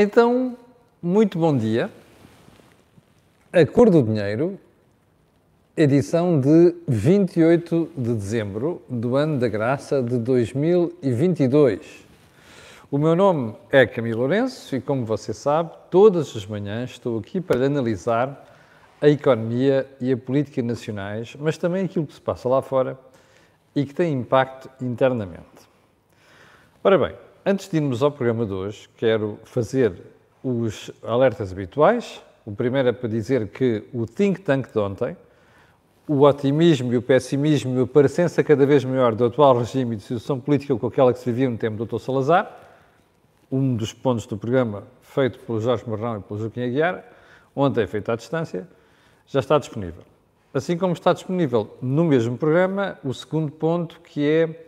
Então, muito bom dia. A Cor do Dinheiro, edição de 28 de dezembro do ano da graça de 2022. O meu nome é Camilo Lourenço e, como você sabe, todas as manhãs estou aqui para analisar a economia e a política nacionais, mas também aquilo que se passa lá fora e que tem impacto internamente. Ora bem, antes de irmos ao programa de hoje, quero fazer os alertas habituais. O primeiro é para dizer que o think tank de ontem, o otimismo e o pessimismo e a parecença cada vez maior do atual regime de situação política com aquela que se vivia no tempo do Dr. Salazar, um dos pontos do programa feito pelo Jorge Marrão e pelo Joaquim Aguiar, ontem feito à distância, já está disponível. Assim como está disponível no mesmo programa o segundo ponto, que é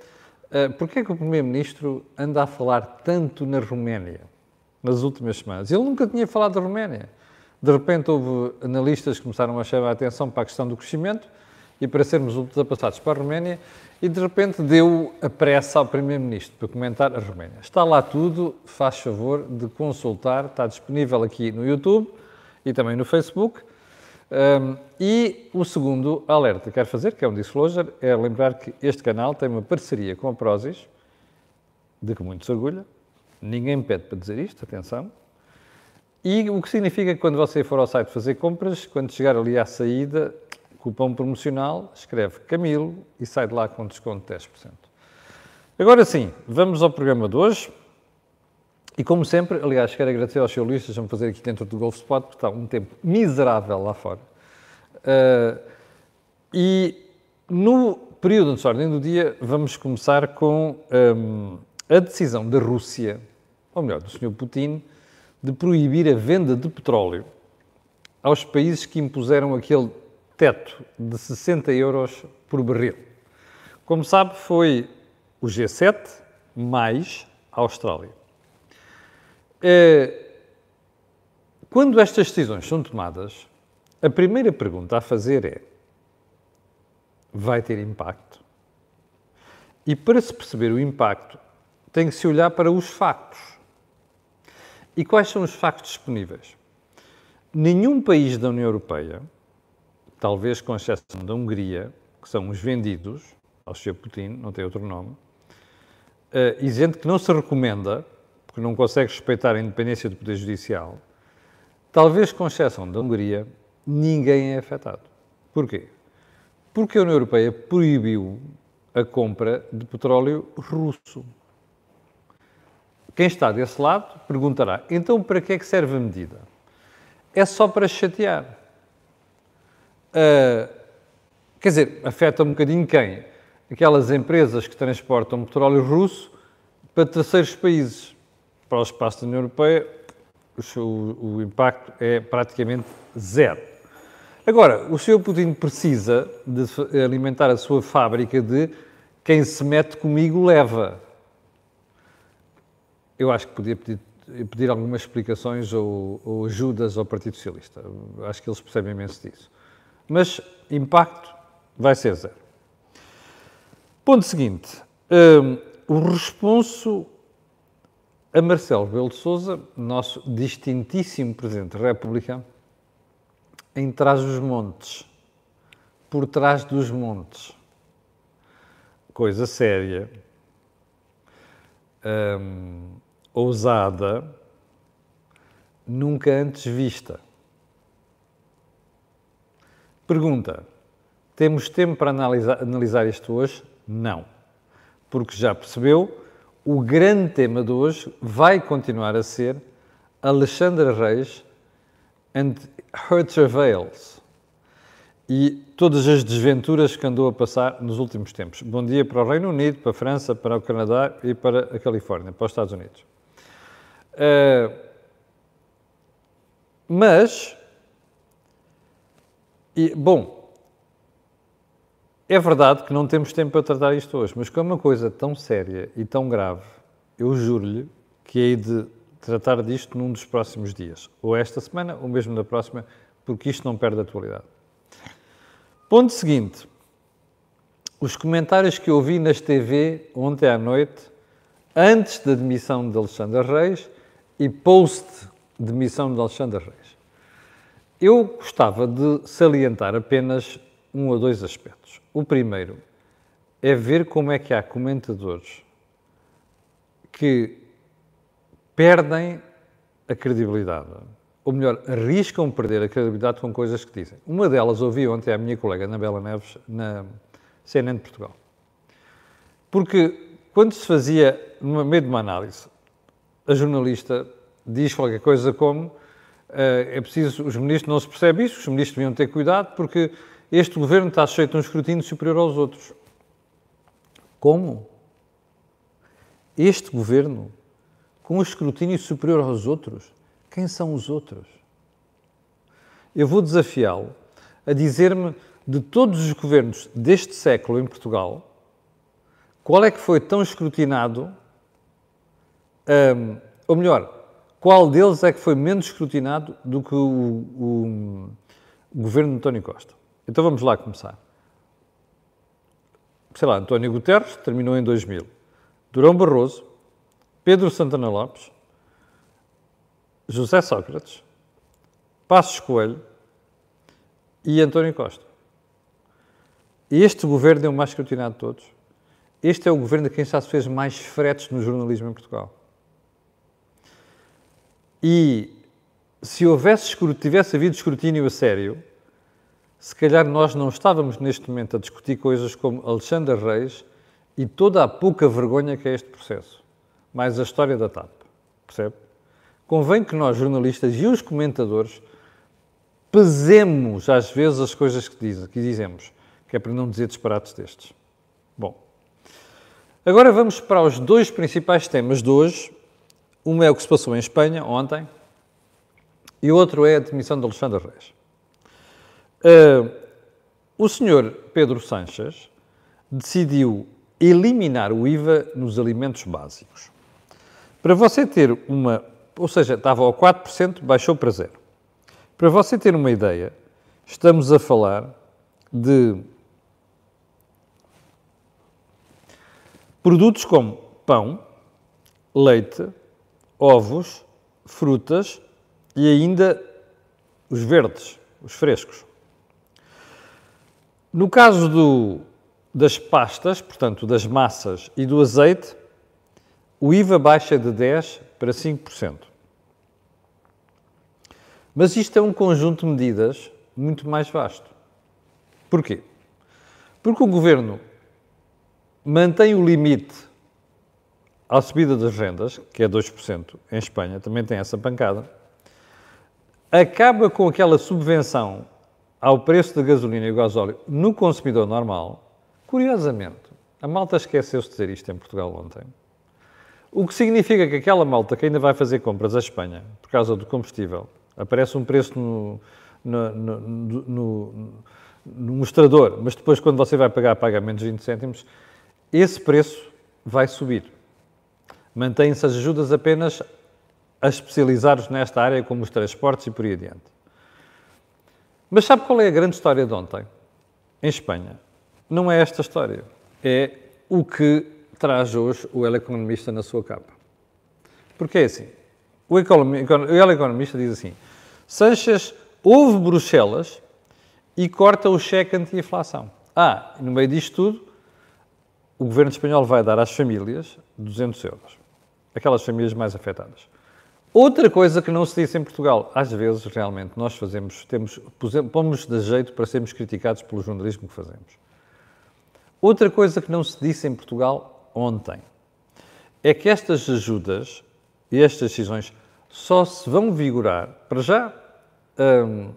uh, porque é que o Primeiro-Ministro anda a falar tanto na Roménia nas últimas semanas? Ele nunca tinha falado da Roménia. De repente houve analistas que começaram a chamar a atenção para a questão do crescimento e para sermos ultrapassados para a Roménia e de repente deu a pressa ao Primeiro-Ministro para comentar a Roménia. Está lá tudo, faz favor de consultar, está disponível aqui no YouTube e também no Facebook. Um, e o segundo alerta que quero fazer, que é um disclosure, é lembrar que este canal tem uma parceria com a Prozis, de que muito se orgulha. Ninguém me pede para dizer isto, atenção. E o que significa que quando você for ao site fazer compras, quando chegar ali à saída, cupom promocional, escreve Camilo e sai de lá com desconto de 10%. Agora sim, vamos ao programa de hoje. E como sempre, aliás, quero agradecer aos jornalistas, vamos fazer aqui dentro do Golf Spot, porque está um tempo miserável lá fora. Uh, e no período de ordem do dia, vamos começar com um, a decisão da Rússia, ou melhor, do Sr. Putin, de proibir a venda de petróleo aos países que impuseram aquele teto de 60 euros por barril. Como sabe, foi o G7 mais a Austrália. É, quando estas decisões são tomadas, a primeira pergunta a fazer é: vai ter impacto? E para se perceber o impacto, tem que se olhar para os factos. E quais são os factos disponíveis? Nenhum país da União Europeia, talvez com exceção da Hungria, que são os vendidos ao Sr. Putin, não tem outro nome, uh, e gente que não se recomenda porque não consegue respeitar a independência do Poder Judicial, talvez com exceção da Hungria, ninguém é afetado. Porquê? Porque a União Europeia proibiu a compra de petróleo russo. Quem está desse lado perguntará: então para que é que serve a medida? É só para chatear. Uh, quer dizer, afeta um bocadinho quem? Aquelas empresas que transportam petróleo russo para terceiros países para o espaço da União Europeia, o, o impacto é praticamente zero. Agora, o Sr. Putin precisa de alimentar a sua fábrica de quem se mete comigo leva. Eu acho que podia pedir, pedir algumas explicações ou, ou, ajudas ao Partido Socialista. Acho que eles percebem imenso disso. Mas impacto vai ser zero. Ponto seguinte. Um, o responso a Marcelo Rebelo de Sousa, nosso distintíssimo Presidente da República, em trás dos montes, por trás dos montes. Coisa séria, hum, ousada, nunca antes vista. Pergunta: temos tempo para analisar, analisar isto hoje? Não. Porque já percebeu o grande tema de hoje vai continuar a ser Alexandra Reis and her travails e todas as desventuras que andou a passar nos últimos tempos. Bom dia para o Reino Unido, para a França, para o Canadá e para a Califórnia, para os Estados Unidos. Uh, mas, e, bom, é verdade que não temos tempo para tratar isto hoje, mas como é uma coisa tão séria e tão grave, eu juro-lhe que hei de tratar disto num dos próximos dias, ou esta semana, ou mesmo na próxima, porque isto não perde atualidade. Ponto seguinte: os comentários que ouvi nas TV ontem à noite, antes da demissão de Alexandre Reis e post-demissão de Alexandre Reis. Eu gostava de salientar apenas um ou dois aspectos. O primeiro é ver como é que há comentadores que perdem a credibilidade, ou melhor, arriscam perder a credibilidade com coisas que dizem. Uma delas ouvi ontem a minha colega Anabela Neves na CNN de Portugal. Porque quando se fazia, no meio de uma análise, a jornalista diz qualquer coisa como uh, é preciso, os ministros não se percebe isso, os ministros deviam ter cuidado porque este governo está sujeito a um escrutínio superior aos outros. Como? Este governo, com um escrutínio superior aos outros? Quem são os outros? Eu vou desafiá-lo a dizer-me de todos os governos deste século em Portugal, qual é que foi tão escrutinado, um, ou melhor, qual deles é que foi menos escrutinado do que o, o, o governo de António Costa? Então vamos lá começar. Sei lá, António Guterres terminou em 2000. Durão Barroso, Pedro Santana Lopes, José Sócrates, Passos Coelho e António Costa. Este governo é o mais escrutinado de todos. Este é o governo de quem já se fez mais fretes no jornalismo em Portugal. E se houvesse, tivesse havido escrutínio a sério, se calhar nós não estávamos neste momento a discutir coisas como Alexandre Reis e toda a pouca vergonha que é este processo, mais a história da TAP. Percebe? Convém que nós, jornalistas e os comentadores, pesemos às vezes as coisas que, diz, que dizemos, que é para não dizer disparates destes. Bom, agora vamos para os dois principais temas de hoje. Um é o que se passou em Espanha ontem e o outro é a demissão de Alexandre Reis. Uh, o senhor Pedro Sanches decidiu eliminar o IVA nos alimentos básicos. Para você ter uma, ou seja, estava ao 4%, baixou para zero. Para você ter uma ideia, estamos a falar de produtos como pão, leite, ovos, frutas e ainda os verdes, os frescos. No caso do, das pastas, portanto, das massas e do azeite, o IVA baixa de 10% para 5%. Mas isto é um conjunto de medidas muito mais vasto. Porquê? Porque o governo mantém o limite à subida das rendas, que é 2%, em Espanha também tem essa pancada, acaba com aquela subvenção ao preço da gasolina e o gasóleo no consumidor normal, curiosamente, a malta esqueceu-se de dizer isto em Portugal ontem. O que significa que aquela malta que ainda vai fazer compras à Espanha por causa do combustível, aparece um preço no, no, no, no, mostrador, mas depois quando você vai pagar, paga menos 20 cêntimos, esse preço vai subir. Mantêm-se as ajudas apenas a especializar-os nesta área, como os transportes e por aí adiante. Mas sabe qual é a grande história de ontem? Em Espanha. Não é esta história. É o que traz hoje o El Economista na sua capa. Porque é assim. O, El Economista diz assim: Sanches ouve Bruxelas e corta o cheque anti-inflação. Ah, no meio disto tudo, o governo espanhol vai dar às famílias 200 euros. Aquelas famílias mais afetadas. Outra coisa que não se disse em Portugal, às vezes realmente nós fazemos, temos, pomos de jeito para sermos criticados pelo jornalismo que fazemos. Outra coisa que não se disse em Portugal ontem é que estas ajudas e estas decisões só se vão vigorar, para já, hum,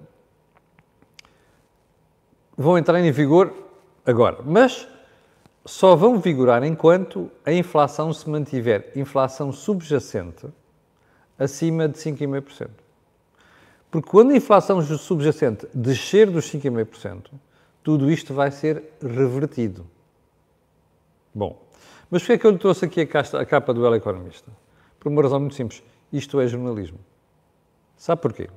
vão entrar em vigor agora, mas só vão vigorar enquanto a inflação se mantiver inflação subjacente acima de 5,5%. Porque quando a inflação subjacente descer dos 5,5%, tudo isto vai ser revertido. Bom, mas por que é que eu lhe trouxe aqui a, capa do El Economista? Por uma razão muito simples. Isto é jornalismo. Sabe porquê?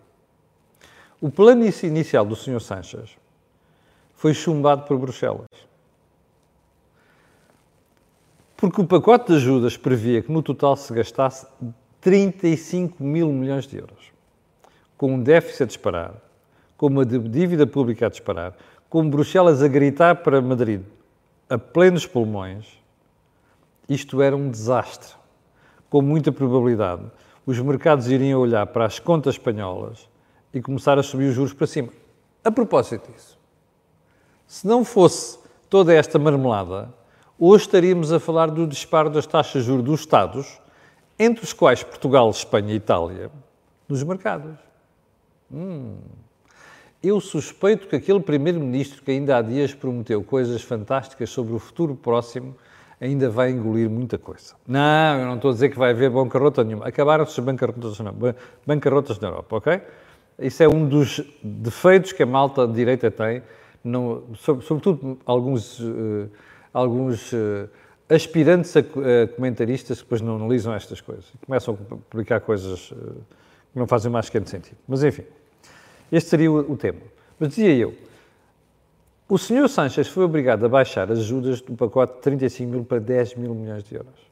O plano inicial do Sr. Sanches foi chumbado por Bruxelas. Porque o pacote de ajudas previa que no total se gastasse 35 mil milhões de euros. Com um déficit a disparar, com uma dívida pública a disparar, com Bruxelas a gritar para Madrid a plenos pulmões, isto era um desastre. Com muita probabilidade, os mercados iriam olhar para as contas espanholas e começar a subir os juros para cima. A propósito disso, se não fosse toda esta marmelada, hoje estaríamos a falar do disparo das taxas de juros dos Estados, entre os quais Portugal, Espanha e Itália, nos mercados. Hum. Eu suspeito que aquele primeiro-ministro que ainda há dias prometeu coisas fantásticas sobre o futuro próximo ainda vai engolir muita coisa. Não, eu não estou a dizer que vai haver bancarrota nenhuma. Acabaram-se as bancarrotas, bancarrotas na Europa, ok? Isso é um dos defeitos que a malta direita tem, sobretudo alguns, uh, alguns uh, aspirantes a, comentaristas que depois não analisam estas coisas. Começam a publicar coisas uh, que não fazem mais que sentido. Mas enfim. Este seria o, tema. Mas dizia eu, o senhor Sanchez foi obrigado a baixar as ajudas do pacote de 35 mil para 10 mil milhões de euros.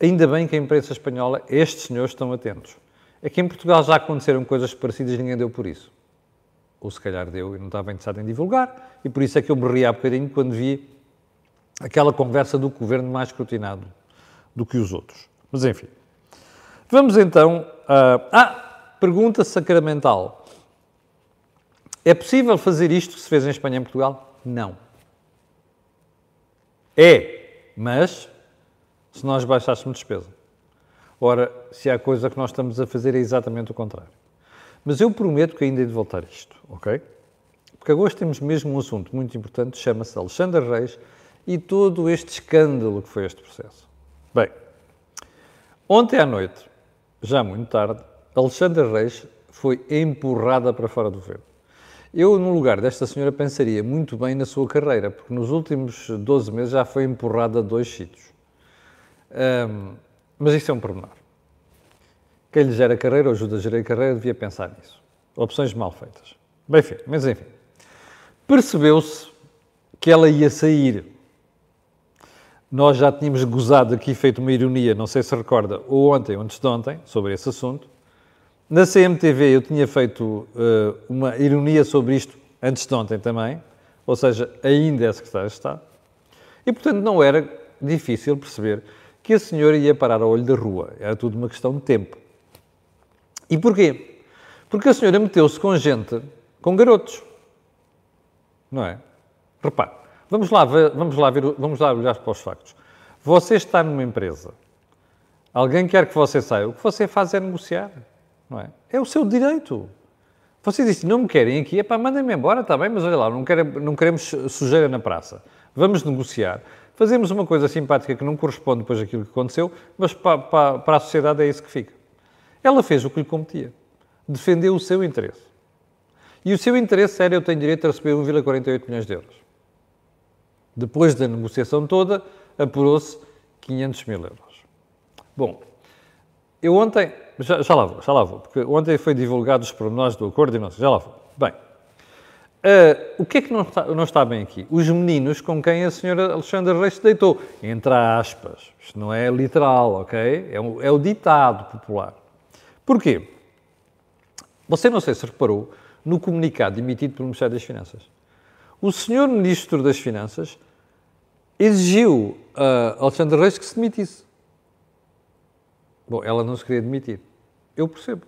Ainda bem que a imprensa espanhola, estes senhores estão atentos. É que em Portugal já aconteceram coisas parecidas e ninguém deu por isso. Ou se calhar deu e não estava interessado em divulgar, e por isso é que eu me ri há bocadinho quando vi aquela conversa do governo mais escrutinado do que os outros. Mas enfim. Vamos então a. Ah, pergunta sacramental. É possível fazer isto que se fez em Espanha e em Portugal? Não. É, mas se nós baixássemos despesa. Ora, se há coisa que nós estamos a fazer é exatamente o contrário. Mas eu prometo que ainda hei de voltar a isto, ok? Porque agora temos mesmo um assunto muito importante, chama-se Alexandre Reis e todo este escândalo que foi este processo. Bem, ontem à noite, já muito tarde, Alexandre Reis foi empurrada para fora do governo. Eu, no lugar desta senhora, pensaria muito bem na sua carreira, porque nos últimos 12 meses já foi empurrada a dois sítios. Um, mas isso é um pormenor. Quem lhe gera carreira ou ajuda a gerar carreira devia pensar nisso. Opções mal feitas. Bem, enfim, mas enfim. Percebeu-se que ela ia sair. Nós já tínhamos gozado aqui, feito uma ironia, não sei se recorda, ou ontem ou antes de ontem, sobre esse assunto. Na CMTV eu tinha feito uh, uma ironia sobre isto antes de ontem também, ou seja, ainda é secretário de Estado. E, portanto, não era difícil perceber que a senhora ia parar ao olho da rua. Era tudo uma questão de tempo. E porquê? Porque a senhora meteu-se com gente, com garotos. Não é? Repare, vamos lá, vamos, lá ver, vamos lá olhar para os factos. Você está numa empresa, alguém quer que você saia, o que você faz é negociar. Não é? É o seu direito. Você disse, não me querem aqui, é pá, mandem-me embora, está bem, mas olha lá, não, não queremos sujeira na praça. Vamos negociar fazemos uma coisa simpática que não corresponde depois àquilo que aconteceu, mas para, para, para a sociedade é isso que fica. Ela fez o que lhe competia. Defendeu o seu interesse. E o seu interesse era eu tenho direito a receber 1,48 milhões de euros. Depois da negociação toda, apurou-se 500 mil euros. Bom, eu ontem, já, já lá vou, já lá vou, porque ontem foi divulgado os pormenores do acordo e não sei, já lá vou. Bem, Uh, o que é que não está, não está, bem aqui? Os meninos com quem a senhora Alexandra Reis se deitou. Entre aspas. Isto não é literal, ok? É, um, é o ditado popular. Porquê? Você não sei se reparou no comunicado emitido pelo Ministério das Finanças. O senhor Ministro das Finanças exigiu a Alexandre Reis que se demitisse. Bom, ela não se queria demitir. Eu percebo.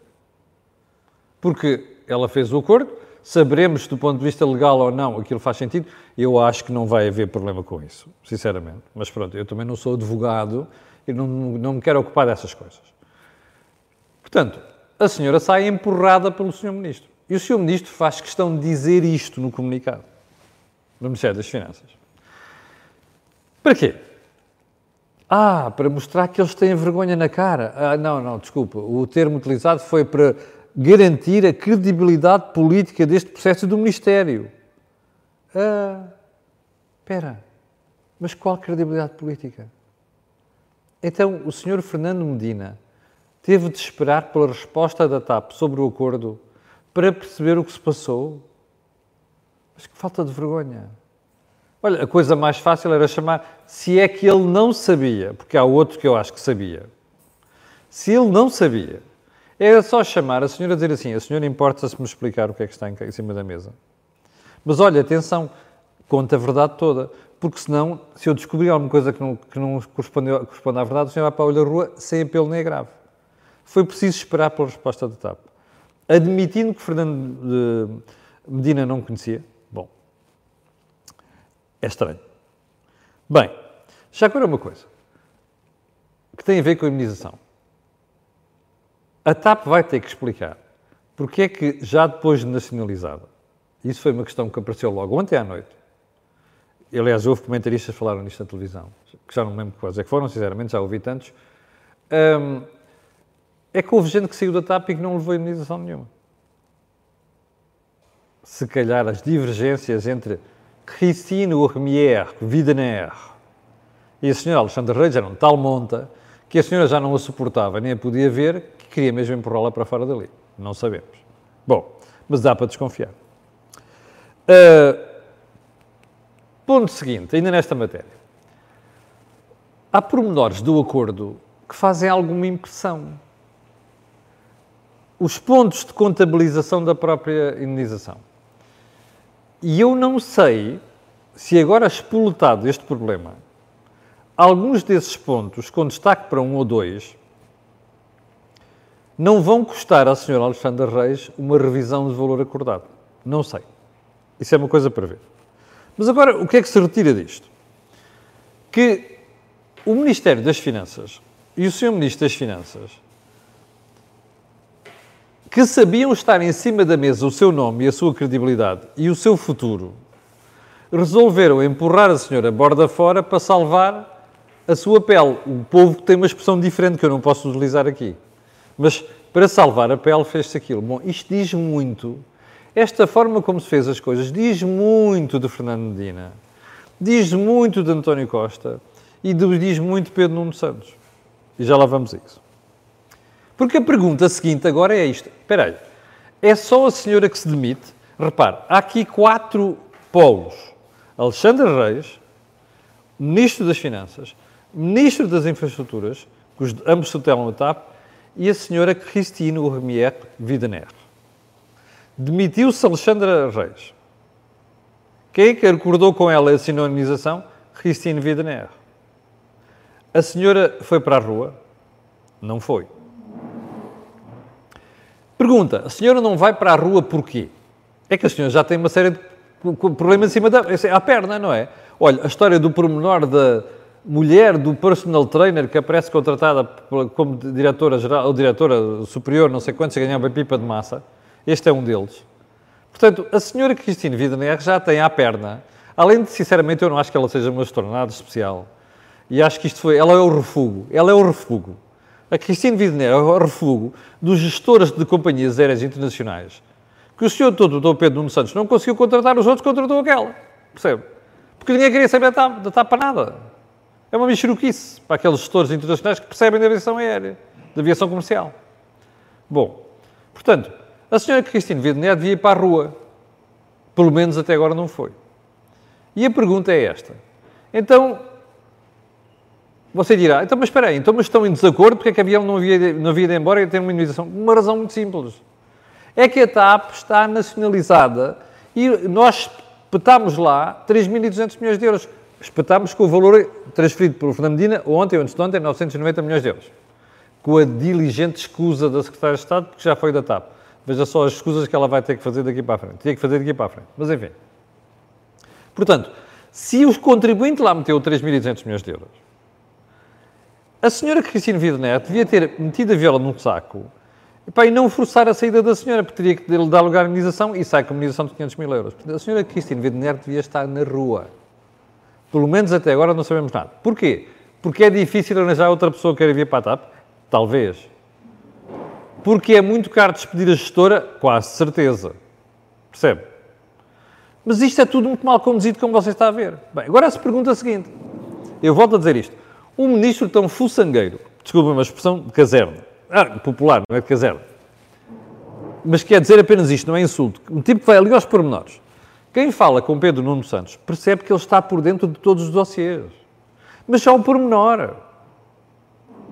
Porque ela fez o acordo, Saberemos do ponto de vista legal ou não aquilo faz sentido. Eu acho que não vai haver problema com isso, sinceramente. Mas pronto, eu também não sou advogado e não, não me quero ocupar dessas coisas. Portanto, a senhora sai empurrada pelo senhor ministro. E o senhor ministro faz questão de dizer isto no comunicado do Ministério das Finanças. Para quê? Ah, para mostrar que eles têm vergonha na cara. Ah, não, não, desculpa. O termo utilizado foi para garantir a credibilidade política deste processo do Ministério. Ah, espera, mas qual credibilidade política? Então, o senhor Fernando Medina teve de esperar pela resposta da TAP sobre o acordo para perceber o que se passou? Mas que falta de vergonha. Olha, a coisa mais fácil era chamar, se é que ele não sabia, porque há outro que eu acho que sabia. Se ele não sabia, era só chamar a senhora e dizer assim: a senhora importa-se me explicar o que é que está em cima da mesa. Mas olha, atenção, conta a verdade toda. Porque senão, se eu descobrir alguma coisa que não, que não corresponde, corresponde à verdade, o senhor vai para o olho da rua sem apelo nem agravo. Foi preciso esperar pela resposta da TAP. Admitindo que Fernando Medina não conhecia, é estranho. Bem, já agora uma coisa que tem a ver com a imunização. A TAP vai ter que explicar porque é que, já depois de nacionalizada, isso foi uma questão que apareceu logo ontem à noite, aliás, houve comentaristas que falaram nisto na televisão, que já não me lembro quais é que foram, sinceramente, já ouvi tantos, um, é que houve gente que saiu da TAP e que não levou imunização nenhuma. Se calhar as divergências entre Christine Urmier, Widener, e a senhora Alexandre Reis eram tal monta que a senhora já não a suportava, nem a podia ver, que queria mesmo empurrá-la para fora dali. Não sabemos. Bom, mas dá para desconfiar. Uh, ponto seguinte, ainda nesta matéria. Há pormenores do acordo que fazem alguma impressão. Os pontos de contabilização da própria indenização. E eu não sei se agora espoletado este problema alguns desses pontos, com destaque para um ou dois, não vão custar à senhora Alexandra Reis uma revisão de valor acordado. Não sei. Isso é uma coisa para ver. Mas agora, o que é que se retira disto? Que o Ministério das Finanças e o Sr. Ministro das Finanças, que sabiam estar em cima da mesa o seu nome e a sua credibilidade e o seu futuro, resolveram empurrar a senhora borda fora para salvar a sua pele. O povo tem uma expressão diferente que eu não posso utilizar aqui. Mas para salvar a pele fez-se aquilo. Bom, isto diz muito. Esta forma como se fez as coisas diz muito de Fernando Medina, diz muito de António Costa e diz muito de Pedro Nuno Santos. E já lá vamos a isso. Porque a pergunta seguinte agora é isto. Espera aí. É só a senhora que se demite? Repare, há aqui quatro polos. Alexandre Reis, Ministro das Finanças, Ministro das Infraestruturas, que os, ambos tutelam a TAP, e a senhora Christine Urmier Widener. Demitiu-se Alexandra Reis. Quem é que acordou com ela a sinonização? Christine Widener. A senhora foi para a rua? Não foi. Pergunta: a senhora não vai para a rua porquê? É que a senhora já tem uma série de problemas em cima da à perna, não é? Olha, a história do pormenor da, mulher do personal trainer que aparece contratada como diretora geral ou diretora superior, não sei quantos, a ganhar uma pipa de massa. Este é um deles. Portanto, a senhora Cristina Widener já tem à perna, além de, sinceramente, eu não acho que ela seja uma estornada especial. E acho que isto foi, ela é o refúgio, ela é o refúgio. A Cristina Widener é o refúgio dos gestores de companhias aéreas internacionais. Que o senhor todo, o Dr. Pedro Nuno Santos, não conseguiu contratar os outros, contratou aquela. Percebe? Porque ninguém queria saber da TAP para nada. É uma mexeruquice para aqueles gestores internacionais que percebem da aviação aérea, da aviação comercial. Bom, portanto, a senhora Cristina Wiedner devia ir para a rua. Pelo menos até agora não foi. E a pergunta é esta. Então, você dirá, então, mas espera aí, então, mas estão em desacordo, porque é que a avião não havia, não havia de embora e ter uma indenização? Uma razão muito simples. É que a TAP está nacionalizada e nós petámos lá 3.200 milhões de euros espetámos com o valor transferido pelo Fernando Medina ontem ou antes de ontem, 990 milhões de euros. Com a diligente escusa da Secretária de Estado, porque já foi da TAP. Veja só as escusas que ela vai ter que fazer daqui para a frente. Tinha que fazer daqui para a frente. Mas enfim. Portanto, se o contribuinte lá meteu 3.200 milhões de euros, a senhora Cristina Vidner devia ter metido a viola num saco e, e não forçar a saída da senhora, porque teria que lhe dar lugar à indenização e sai com a indenização de 500 mil euros. A senhora Cristina Vidner devia estar na rua. Pelo menos até agora não sabemos nada. Porquê? Porque é difícil arranjar outra pessoa que queira vir para a TAP? Talvez. Porque é muito caro despedir a gestora? Quase certeza. Percebe? Mas isto é tudo muito mal conduzido, como você está a ver. Bem, agora se pergunta seguinte. Eu volto a dizer isto. Um ministro tão fuçangueiro, desculpa uma expressão de caserna, ah, popular, não é de caserna, mas quer dizer apenas isto, não é insulto. Um tipo que vai ali aos pormenores. Quem fala com Pedro Nuno Santos percebe que ele está por dentro de todos os dossiês. Mas só um pormenor.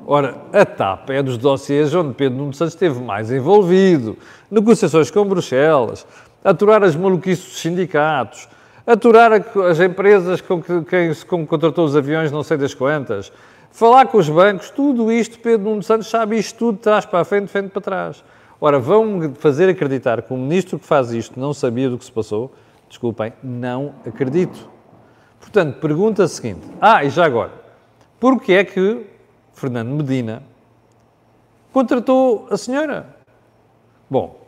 Ora, a TAP é dos dossiês onde Pedro Nuno Santos esteve mais envolvido. Negociações com Bruxelas, aturar as maluquices dos sindicatos, aturar as empresas com quem se contratou os aviões, não sei das quantas, falar com os bancos, tudo isto, Pedro Nuno Santos sabe isto tudo, trás para a frente, frente para trás. Ora, vão fazer acreditar que o ministro que faz isto não sabia do que se passou? Desculpem, não acredito. Portanto, pergunta seguinte. Ah, e já agora, porquê é que Fernando Medina contratou a senhora? Bom,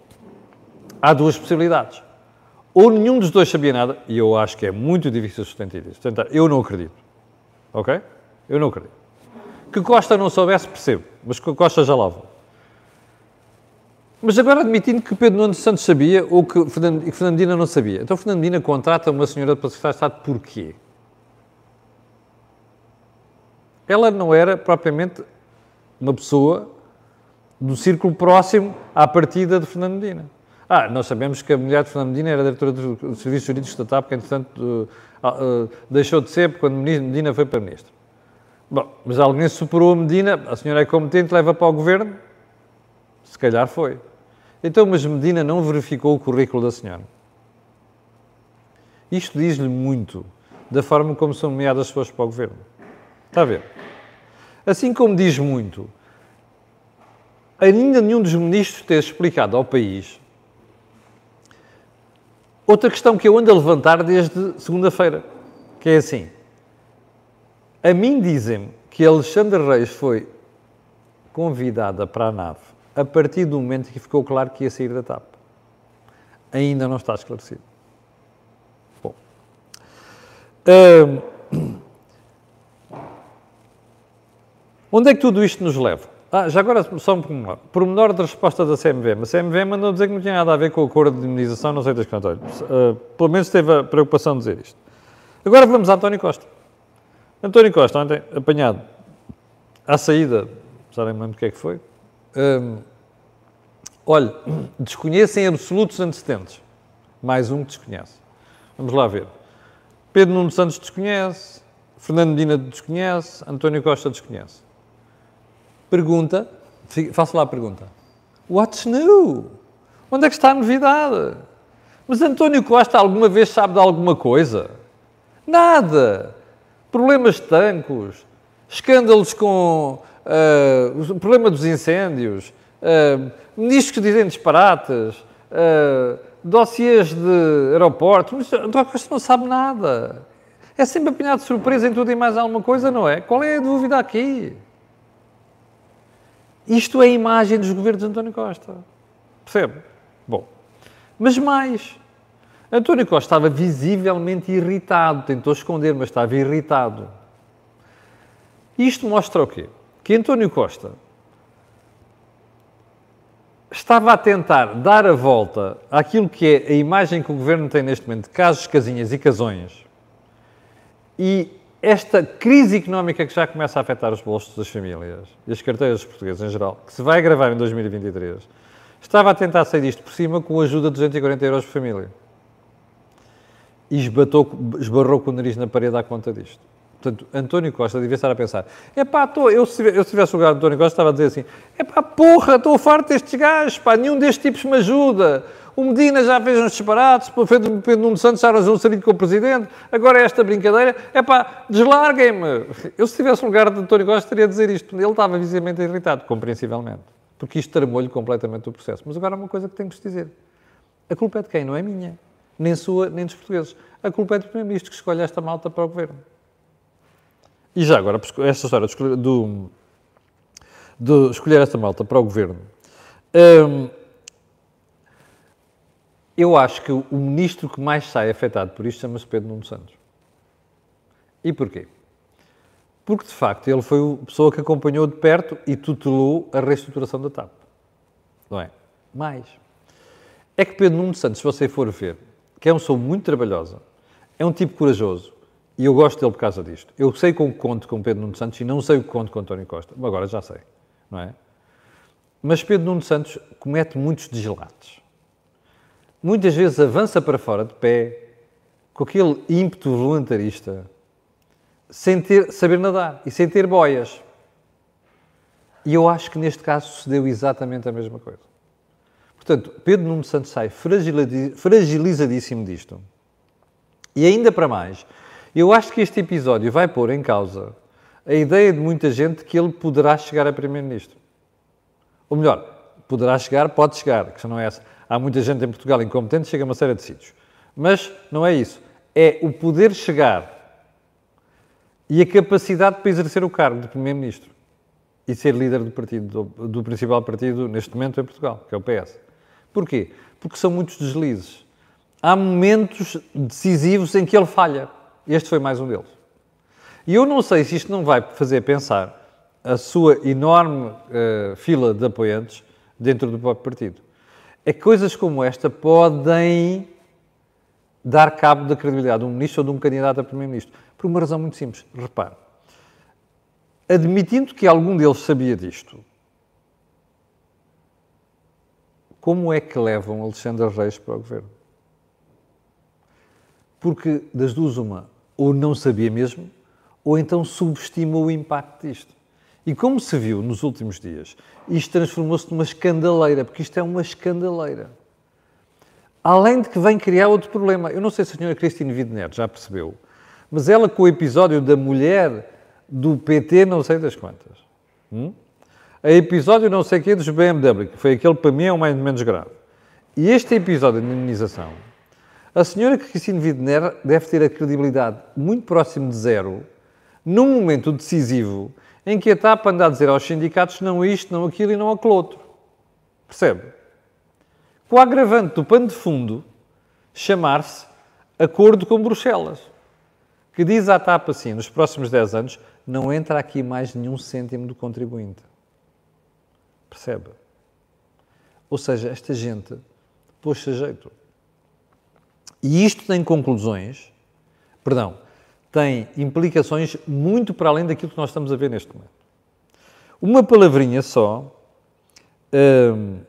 há duas possibilidades. Ou nenhum dos dois sabia nada, e eu acho que é muito difícil sustentar isso. Eu não acredito. Ok? Eu não acredito. Que Costa não soubesse, percebo, mas que Costa já lá vou. Mas agora admitindo que Pedro Nuno Santos sabia ou que Fernandina não sabia. Então Fernandina contrata uma senhora para secretária de Estado porquê? Ela não era propriamente uma pessoa do círculo próximo à partida de Fernando Medina. Ah, nós sabemos que a mulher de Fernando Medina era diretora dos Serviços Jurídicos da TAP, que entretanto uh, uh, deixou de ser quando Medina foi para ministro. Bom, mas alguém superou a Medina, a senhora é competente, leva para o governo? Se calhar foi. Então, mas Medina não verificou o currículo da senhora. Isto diz-lhe muito da forma como são nomeadas as pessoas para o governo. Está a ver? Assim como diz muito, ainda nenhum dos ministros ter explicado ao país outra questão que eu ando a levantar desde segunda-feira, que é assim. A mim dizem-me que Alexandre Reis foi convidada para a nave a partir do momento que ficou claro que ia sair da TAP. Ainda não está esclarecido. Bom. Onde é que tudo isto nos leva? Ah, já agora só um pormenor. Da resposta da CMVM. A CMVM mandou dizer que não tinha nada a ver com o acordo de imunização, não sei das quantas. Uh, pelo menos teve a preocupação de dizer isto. Agora vamos a António Costa. António Costa, ontem, apanhado à saída, já nem lembro o que é que foi, Hum, olha, desconhecem absolutos antecedentes. Mais um que desconhece. Vamos lá ver. Pedro Nuno Santos desconhece, Fernando Medina desconhece, António Costa desconhece. Pergunta, faço lá a pergunta. What's new? Onde é que está a novidade? Mas António Costa alguma vez sabe de alguma coisa? Nada! Problemas tancos, escândalos com uh, o problema dos incêndios, uh, ministros que dizem disparates, uh, dossiês de aeroportos. António Costa não sabe nada. É sempre apanhado de surpresa em tudo e mais alguma coisa, não é? Qual é a dúvida aqui? Isto é a imagem dos governos de António Costa. Percebe? Bom, mas mais. António Costa estava visivelmente irritado, tentou esconder, mas estava irritado. Isto mostra o quê? que António Costa estava a tentar dar a volta àquilo que é a imagem que o governo tem neste momento de casos, casinhas e casões e esta crise económica que já começa a afetar os bolsos das famílias e as carteiras dos portugueses em geral, que se vai agravar em 2023, estava a tentar sair disto por cima com a ajuda de 240 euros por família. E esbatou, esbarrou com o nariz na parede à conta disto. Portanto, António Costa devia estar a pensar: é pá, eu, se eu tivesse lugar de António Costa, estava a dizer assim: é pá, porra, estou farto destes gajos, pá, nenhum destes tipos me ajuda. O Medina já fez uns disparates, o Pedro Nuno Santos já arranjou um sarilho com o Presidente, agora esta brincadeira, é pá, deslarguem-me. Eu, se tivesse lugar de António Costa, teria dizer isto. Ele estava visivelmente irritado, compreensivelmente, porque isto tramou-lhe completamente o processo. Mas agora há uma coisa que tenho que vos dizer: a culpa é de quem? Não é minha, nem sua, nem dos portugueses. A culpa é do Primeiro-Ministro que escolhe esta malta para o governo. E já agora, esta história escolher, do, de escolher esta malta para o governo, hum, eu acho que o ministro que mais sai afetado por isto chama-se Pedro Nuno Santos. E porquê? Porque, de facto, ele foi a pessoa que acompanhou de perto e tutelou a reestruturação da TAP. Não é? Mais. É que Pedro Nuno Santos, se você for ver, que é uma pessoa muito trabalhosa, é um tipo corajoso, e eu gosto dele por causa disto. Eu sei com o que conto com Pedro Nuno Santos e não sei o que conto com António Costa. Agora já sei, não é? Mas Pedro Nuno Santos comete muitos deslates. Muitas vezes avança para fora de pé, com aquele ímpeto voluntarista, sem ter, saber nadar e sem ter boias. E eu acho que neste caso sucedeu exatamente a mesma coisa. Portanto, Pedro Nuno Santos sai fragilizadíssimo disto. E ainda para mais, eu acho que este episódio vai pôr em causa a ideia de muita gente que ele poderá chegar a Primeiro-Ministro. Ou melhor, poderá chegar, pode chegar, questão não é essa. Há muita gente em Portugal incompetente, chega a uma série de sítios. Mas não é isso. É o poder chegar e a capacidade para exercer o cargo de Primeiro-Ministro e ser líder do partido, do, do, principal partido neste momento em Portugal, que é o PS. Porquê? Porque são muitos deslizes. Há momentos decisivos em que ele falha. Este foi mais um deles. E eu não sei se isto não vai fazer pensar a sua enorme uh, fila de apoiantes dentro do próprio partido. É que coisas como esta podem dar cabo da credibilidade de um ministro ou de um candidato a primeiro-ministro. Por uma razão muito simples. Repare, admitindo que algum deles sabia disto, como é que levam Alexandre Reis para o governo? Porque das duas, uma, ou não sabia mesmo, ou então subestimou o impacto disto. E como se viu nos últimos dias, isto transformou-se numa escandaleira, porque isto é uma escandaleira. Além de que vem criar outro problema. Eu não sei se a senhora Cristina Widner já percebeu, mas ela com o episódio da mulher do PT não sei das quantas. Hum? A episódio não sei quê dos BMW, que foi aquele para mim é o mais menos grave. E este episódio de indemnização, a senhora Cristina Widner deve ter a credibilidade muito próximo de zero, num momento decisivo em que a TAP anda a dizer aos sindicatos não isto, não aquilo e não aquele outro. Percebe? Com o agravante do pano de fundo chamar-se Acordo com Bruxelas, que diz à TAP assim, nos próximos 10 anos, não entra aqui mais nenhum cêntimo do contribuinte. Percebe? Ou seja, esta gente pôs-se a jeito. E isto tem conclusões, perdão, tem implicações muito para além daquilo que nós estamos a ver neste momento. Uma palavrinha só um,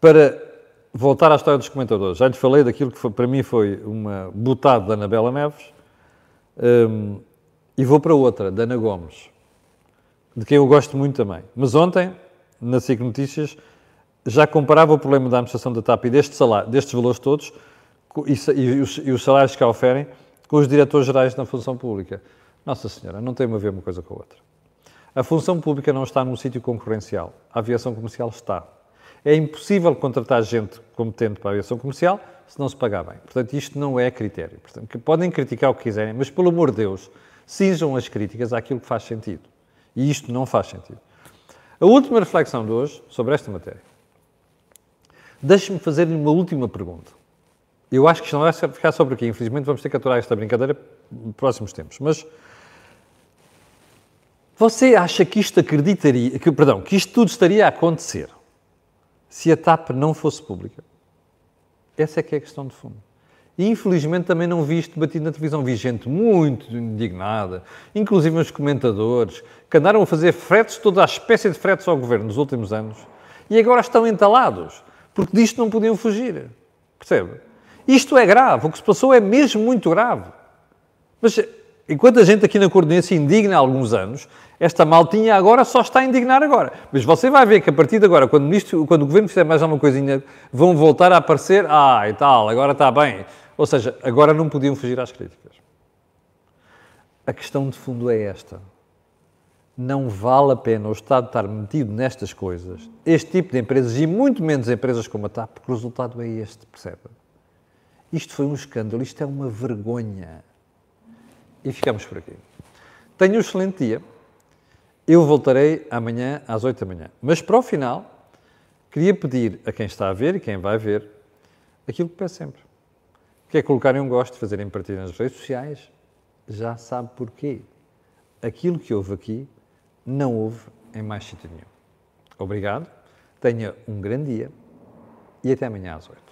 para voltar à história dos comentadores. Já lhe falei daquilo que foi, para mim foi uma botada da Anabela Neves um, e vou para outra, da Ana Gomes, de quem eu gosto muito também. Mas ontem, na SIC Notícias, já comparava o problema da administração da TAP e deste salário, destes valores todos e, os, e os salários que a oferem com os diretores gerais da função pública. Nossa Senhora, não tem a ver uma coisa com a outra. A função pública não está num sítio concorrencial. A aviação comercial está. É impossível contratar gente competente para a aviação comercial se não se pagar bem. Portanto, isto não é critério. Portanto, podem criticar o que quiserem, mas, pelo amor de Deus, cinjam as críticas àquilo que faz sentido. E isto não faz sentido. A última reflexão de hoje sobre esta matéria. Deixe-me fazer-lhe uma última pergunta. Eu acho que isto não vai ficar sobre aqui. Infelizmente, vamos ter que aturar esta brincadeira nos próximos tempos. Mas você acha que isto acreditaria, que, perdão, que isto tudo estaria a acontecer se a TAP não fosse pública? Essa é que é a questão de fundo. E infelizmente também não vi isto debatido na televisão. Vi gente muito indignada, inclusive os comentadores, que andaram a fazer fretes, toda a espécie de fretes ao governo nos últimos anos, e agora estão entalados, porque disto não podiam fugir. Percebe? Isto é grave, o que se passou é mesmo muito grave. Mas enquanto a gente aqui na Coordenada se indigna há alguns anos, esta maltinha agora só está a indignar agora. Mas você vai ver que a partir de agora, quando, o, ministro, quando o Governo fizer mais alguma coisinha, vão voltar a aparecer, ah, e tal, agora está bem. Ou seja, agora não podiam fugir às críticas. A questão de fundo é esta. Não vale a pena o Estado estar metido nestas coisas, este tipo de empresas e muito menos empresas como a TAP, porque o resultado é este, percebe? Isto foi um escândalo, isto é uma vergonha. E ficamos por aqui. Tenha um excelente dia. Eu voltarei amanhã às 8 da manhã. Mas para o final, queria pedir a quem está a ver e quem vai ver aquilo que peço sempre. Que é colocarem um gosto, fazerem partilha nas redes sociais. Já sabe porquê. Aquilo que houve aqui não houve em mais sítio nenhum. Obrigado, tenha um grande dia e até amanhã às 8.